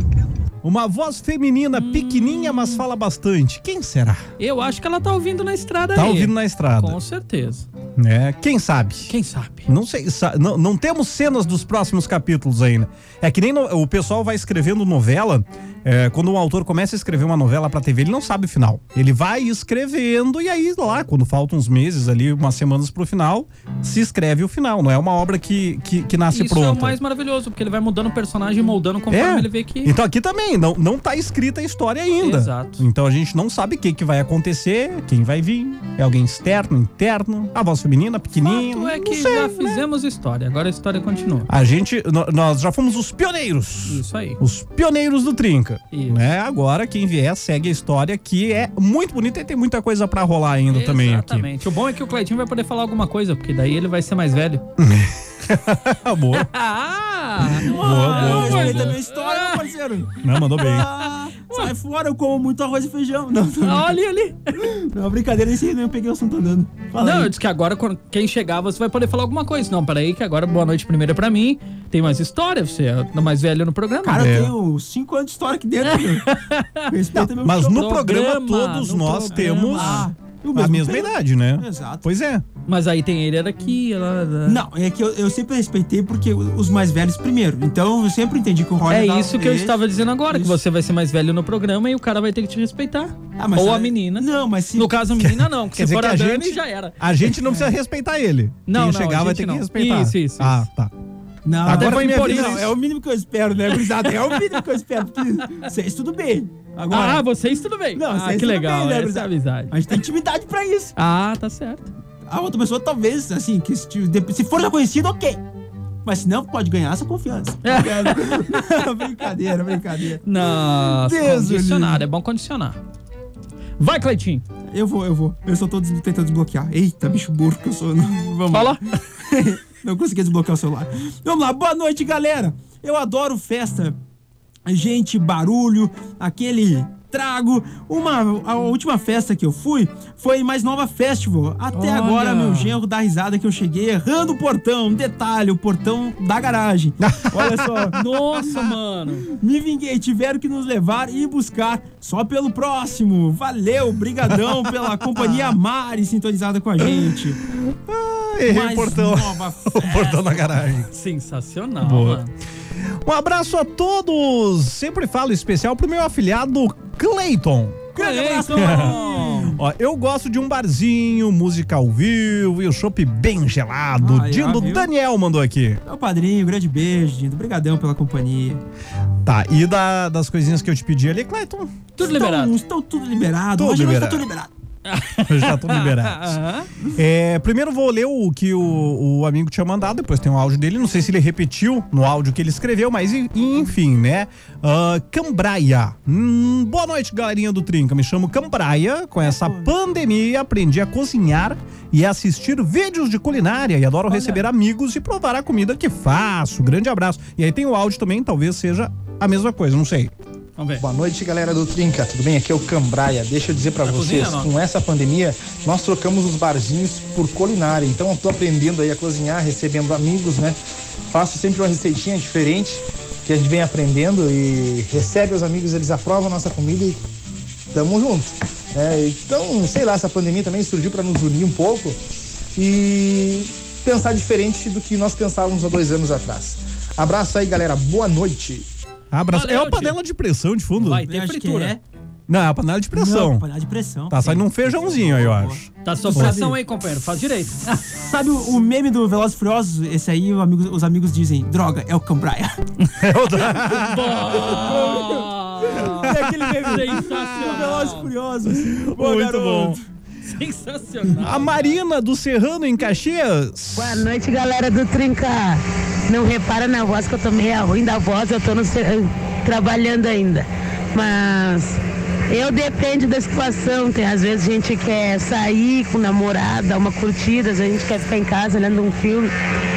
Uma voz feminina, Hum. pequenininha, mas fala bastante. Quem será? Eu acho que ela tá ouvindo na estrada Tá aí. ouvindo na estrada. Com certeza. né? Quem sabe? Quem sabe? Não sei, não, não temos cenas dos próximos capítulos ainda. É que nem no- o pessoal vai escrevendo novela. É, quando um autor começa a escrever uma novela pra TV, ele não sabe o final. Ele vai escrevendo e aí lá, quando faltam uns meses ali, umas semanas pro final, se escreve o final. Não é uma obra que, que, que nasce Isso pronta. é o mais maravilhoso, porque ele vai mudando o personagem e moldando conforme É. ele vê que. Então aqui também, não, não tá escrita a história ainda. Exato. Então a gente não sabe o que, que vai acontecer, quem vai vir. É alguém externo, interno, a voz feminina, pequenininha. Fato é não que sei, já né? fizemos história, agora a história continua. A gente, nó- nós já fomos os pioneiros. Isso aí. Os pioneiros do Trinca. Isso. Né? Agora, quem vier, segue a história, que é muito bonita e tem muita coisa pra rolar ainda também aqui. Exatamente. O bom é que o Cleitinho vai poder falar alguma coisa, porque daí ele vai ser mais velho. Boa. Ah! Boa, boa, boa, Respeita a boa. minha história, meu parceiro. Não, mandou bem. Ah, sai fora, eu como muito arroz e feijão. Não, não, Olha ali. não brincadeira, esse aí não eu peguei o assunto andando. Fala Não, eu aí. disse que agora, quem chegar, você vai poder falar alguma coisa. Não, peraí, que agora boa noite primeiro é pra mim. Tem mais história, você é mais velho no programa. Cara, É. eu tenho 5 anos de história aqui dentro, meu. Respeita meu Mas show. no programa, Programa, todos no nós programa. temos O a mesmo mesma peso. idade, né? Exato. Pois é. Mas aí tem ele era aqui, ela. Não, é que eu, eu sempre respeitei porque os mais velhos primeiro. Então eu sempre entendi que o Roger É isso que eu vez. estava dizendo agora, que Isso. você vai ser mais velho no programa e o cara vai ter que te respeitar. Ah, mas Ou é- a menina. Não, mas se. No caso, a menina não, que Quer se for que a a Dani, gente- já era. A gente não precisa respeitar ele. Não, Quem não, chegar a vai gente ter que não. respeitar. Isso, isso, Ah, isso. tá. Não, Agora foi minha vez. Não, é o mínimo que eu espero, né, gurizada? É o mínimo que eu espero. Porque vocês tudo bem. Agora, Ah, vocês tudo bem. Não, ah, vocês que tudo legal, bem, né, essa é amizade. a gente tem intimidade pra isso. Ah, tá certo. A outra pessoa, talvez, assim, que se, se for já conhecido, ok. Mas se não, pode ganhar essa confiança. Não, brincadeira, brincadeira. Nossa, Deus livre. é bom condicionar. Vai, Cleitinho. Eu vou, eu vou. Eu só tô des- tentando desbloquear. Eita, bicho burro que eu sou. Vamos. Fala. Não consegui desbloquear o celular. Vamos lá, boa noite, galera. Eu adoro festa. Gente, barulho, aquele trago. Uma, a última festa que eu fui foi mais nova festival. Até Olha. agora, meu genro dá risada que eu cheguei errando o portão. Detalhe, o portão da garagem. Olha só. Nossa, mano. Me vinguei, tiveram que nos levar e buscar só pelo próximo. Valeu, brigadão pela companhia Mari sintonizada com a gente. Errei Mais o portão. nova O portão da garagem. Sensacional, Boa. mano. Um abraço a todos. Sempre falo especial pro meu afilhado Clayton. Grande abraço. Cleiton. Ó, eu gosto de um barzinho, música ao vivo e o chopp bem gelado. Ó, Dindo? Daniel mandou aqui. Meu padrinho, grande beijo, Dindo. Obrigadão pela companhia. Tá, e da- das coisinhas que eu te pedi ali, Clayton? Tudo liberado. Estão, estão tudo liberado. Tudo Hoje não liberado. está tudo liberado. Já estão liberados. Aham. É, primeiro vou ler o que o, o amigo tinha mandado, depois tem o áudio dele. Não sei se ele repetiu no áudio que ele escreveu, mas enfim, né? Ah, Cambraia. Hum, boa noite, galerinha do Trinca. Me chamo Cambraia. Com essa pandemia, aprendi a cozinhar e assistir vídeos de culinária e adoro receber amigos e provar a comida que faço. Grande abraço. E aí tem o áudio também, talvez seja a mesma coisa, não sei. Vamos ver. Boa noite, galera do Trinca. Tudo bem? Aqui é o Cambraia. Deixa eu dizer pra Na vocês, cozinha, com essa pandemia, nós trocamos os barzinhos por culinária. Então eu tô aprendendo aí a cozinhar, recebendo amigos, né? Faço sempre uma receitinha diferente que a gente vem aprendendo e recebe os amigos, eles aprovam a nossa comida e tamo junto. né? então, sei lá, essa pandemia também surgiu para nos unir um pouco e pensar diferente do que nós pensávamos há dois anos atrás. Abraço aí, galera. Boa noite. Abraço. Valeu, é uma tio. panela de pressão de fundo? Vai ter fritura. é. Não, é uma panela de pressão. Não, panela de pressão. Tá saindo um feijãozinho aí, eu acho. Tá Sabe- pressão aí, companheiro. Faz direito. Sabe o, o meme do Velozes e Furiosos? Esse aí o amigo- os amigos dizem, droga, é o Cambraia. é aquele meme sensacional. Velozes e Furiosos. Muito bom. Sensacional. A Marina do Serrano em Caxias. Boa noite, galera do Trinca. Não repara na voz que eu tô meio ruim da voz, eu tô no trabalhando ainda. Mas eu depende da situação. Tem às vezes a gente quer sair com o namorado, dar uma curtida, às vezes a gente quer ficar em casa olhando um filme.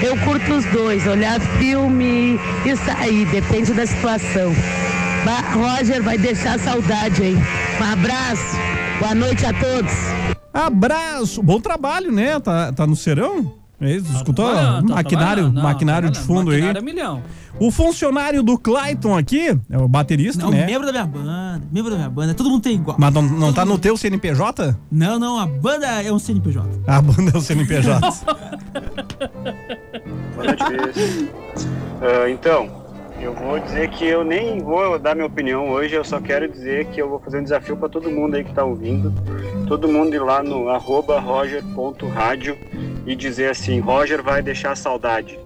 Eu curto os dois, olhar filme e sair, depende da situação. Roger vai deixar saudade aí. Um abraço, boa noite a todos. Abraço. Bom trabalho, né? Tá, tá no serão? É isso? Escutou? trabalhando, tá maquinário. Não, maquinário de fundo Maquinário é aí. milhão. O funcionário do Clayton aqui, é o baterista, Não, né? membro da minha banda, membro da minha banda, todo mundo tem igual. Mas não, não tá no teu CNPJ? Não, não, a banda é um CNPJ. A banda é o CNPJ. Boa noite, Bess. Ah, então, eu vou dizer que eu nem vou dar minha opinião hoje, eu só quero dizer que eu vou fazer um desafio para todo mundo aí que tá ouvindo. Todo mundo ir lá no arroba roger.rádio e dizer assim, Roger vai deixar saudade.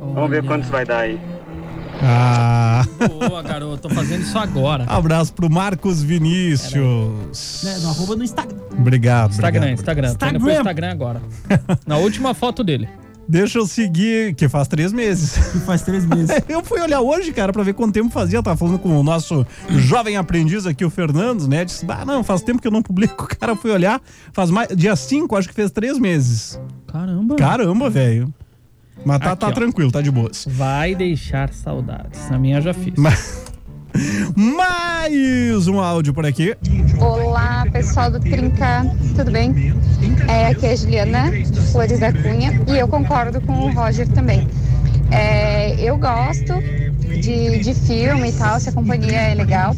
Vamos ver quantos vai dar aí. ah, Boa, garoto. Tô fazendo isso agora. abraço pro Marcos Vinícius. Né, no arroba no Instagram. Obrigado, Instagram, obrigado. Instagram. Pro Instagram. Instagram agora. Na última foto dele. Deixa eu seguir, que faz três meses. Que faz três meses. Eu fui olhar hoje, cara, pra ver quanto tempo fazia. Tava falando com o nosso jovem aprendiz aqui, o Fernandes, né? Disse, ah, não, faz tempo que eu não publico. O cara foi olhar, faz mais. Dia 5, acho que fez três meses. Caramba. Caramba, velho. Mas tá, Aqui, tá ó. tranquilo, tá de boas. Vai deixar saudades. Na minha já fiz. Mas- Mais um áudio por aqui. Olá, pessoal do Trinca, tudo bem? É, aqui é a Juliana Flores da Cunha e eu concordo com o Roger também. É, eu gosto de, de filme e tal, se a companhia é legal,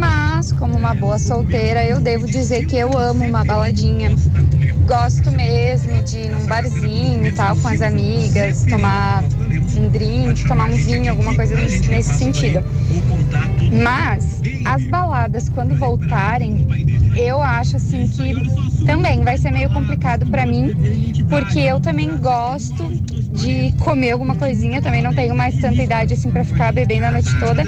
mas como uma boa solteira, eu devo dizer que eu amo uma baladinha. Gosto mesmo de ir num barzinho e tal, com as amigas, tomar um drink, tomar um vinho, alguma coisa nesse sentido. Mas as baladas, quando voltarem, eu acho assim que também vai ser meio complicado pra mim, porque eu também gosto de comer alguma coisinha, também não tenho mais tanta idade assim pra ficar bebendo a noite toda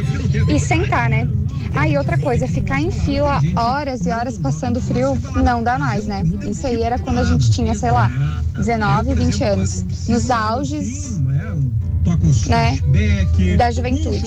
e sentar, né? Ah, e outra coisa, ficar em fila horas e horas passando frio, não dá mais, né? Isso aí era quando a gente tinha, sei lá, 19, 20 anos. Nos auges, né, da juventude.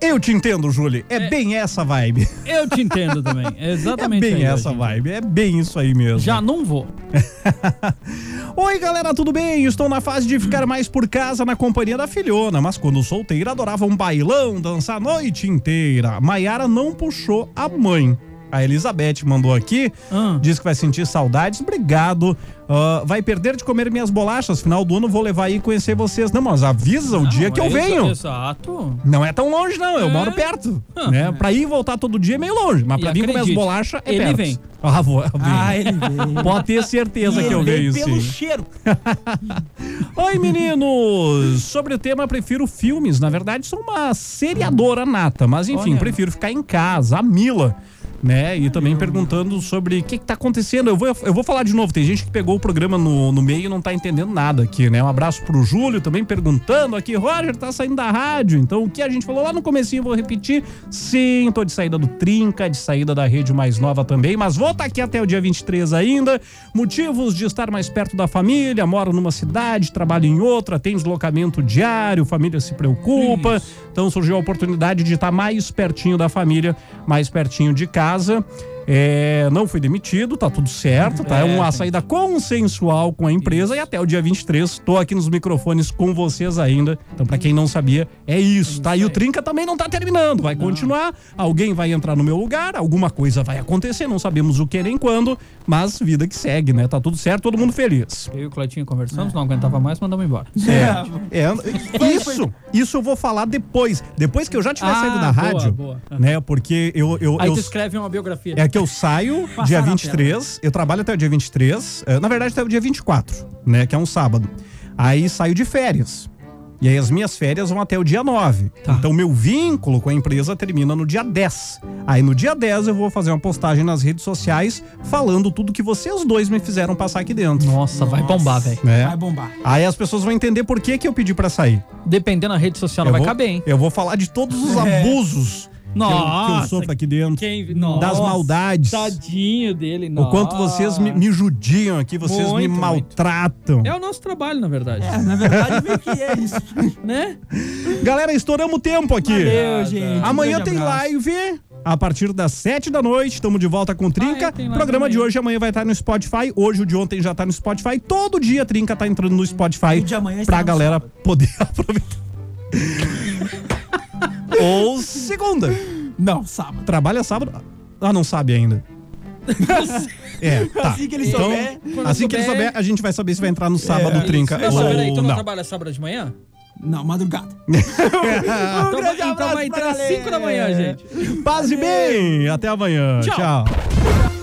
Eu te entendo, Júlia. É, bem essa vibe. Eu te entendo também. É É exatamente bem aí, essa vibe. É bem isso aí mesmo. Já não vou. Oi, galera, tudo bem? Estou na fase de ficar mais por casa na companhia da filhona, mas quando solteira adorava um bailão, dançar a noite inteira. Maiara não puxou a mãe. A Elizabeth mandou aqui, Ah. diz que vai sentir saudades. Obrigado. Ah, vai perder de comer minhas bolachas. Final do ano vou levar aí e conhecer vocês. Não, mas avisa o dia que eu é venho. Exato. Não é tão longe, não. Eu É. moro perto. Né? Pra ir e voltar todo dia é meio longe. Mas E pra vir comer as bolachas é ele perto. vem. Ah, vou, eu venho. Ah, ele veio. Pode ter certeza E que eu venho, pelo sim. cheiro. Oi, meninos! Sobre o tema, prefiro filmes. Na verdade, sou uma seriadora nata, mas enfim, Olha. prefiro ficar em casa. A Mila né? E também perguntando sobre o que, que tá acontecendo. Eu vou, eu vou falar de novo, tem gente que pegou o programa no, no meio e não tá entendendo nada aqui, né? Um abraço pro Júlio também perguntando aqui, Roger, tá saindo da rádio. Então, o que a gente falou lá no comecinho, eu vou repetir. Sim, tô de saída do Trinca, de saída da rede mais nova também, mas vou estar aqui até o dia 23 ainda. Motivos de estar mais perto da família, moro numa cidade, trabalho em outra, tem deslocamento diário, família se preocupa. Então surgiu a oportunidade de estar mais pertinho da família, mais pertinho de casa casa é, não fui demitido, tá tudo certo, tá? É uma É, saída consensual com a empresa e até o dia 23 tô aqui nos microfones com vocês ainda. Então, pra quem não sabia, é isso, tá? E o Trinca também não tá terminando, vai continuar. Alguém vai entrar no meu lugar, alguma coisa vai acontecer, não sabemos o que nem quando, mas vida que segue, né? Tá tudo certo, todo mundo feliz. Eu e o Cleitinho conversamos, não aguentava mais, mandamos embora. É, é, isso, isso eu vou falar depois. Depois que eu já tiver Ah, saído da boa, rádio, boa. né? Porque eu. eu, Aí eu tu escreve uma biografia. é que eu saio Passar dia na 23, eu trabalho até o dia 23, eh, na verdade até o dia 24, né, que é um sábado. Aí saio de férias. E aí as minhas férias vão até o dia 9. Tá. Então meu vínculo com a empresa termina no dia 10. Aí no dia 10 eu vou fazer uma postagem nas redes sociais falando tudo que vocês dois me fizeram passar aqui dentro. Nossa, vai bombar, velho. É. Vai bombar. Aí as pessoas vão entender por que que eu pedi pra sair. Dependendo da rede social, não eu vai vou, caber, hein? Eu vou falar de todos os É. abusos que eu- que, eu, Nossa, sofro aqui dentro. Quem, das Nossa, maldades. Tadinho dele, O quanto vocês me, me judiam aqui, vocês me Muito, muito. maltratam. É o nosso trabalho, na verdade. É, na verdade, meio que é isso. né? Galera, estouramos o tempo aqui. Valeu, gente. Amanhã Um tem abraço. live. A partir das 7 da noite, estamos de volta com Trinca. Ah, é, programa de hoje amanhã vai estar no Spotify. Hoje o de ontem já tá no Spotify. Todo dia a Trinca tá entrando no Spotify de amanhã está pra no galera sábado. poder aproveitar. Ou segunda. Não, sábado. Trabalha sábado? Ah, não sabe ainda. É, tá. Assim que ele então, souber, quando assim que ele souber- a gente vai saber se vai entrar no sábado É, Trinca Não, só, peraí, ou tu não, não. trabalha sábado de manhã? Não, madrugada. então, vai- grande então abraço vai pra entrar às galera. 5 da manhã, gente. Paz e bem. Até amanhã. Tchau. Tchau.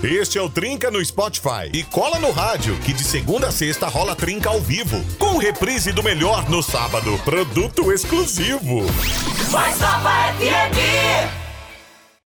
Este é o Trinca no Spotify. E cola no rádio, que de segunda a sexta rola Trinca ao vivo. Com reprise do melhor no sábado. Produto exclusivo.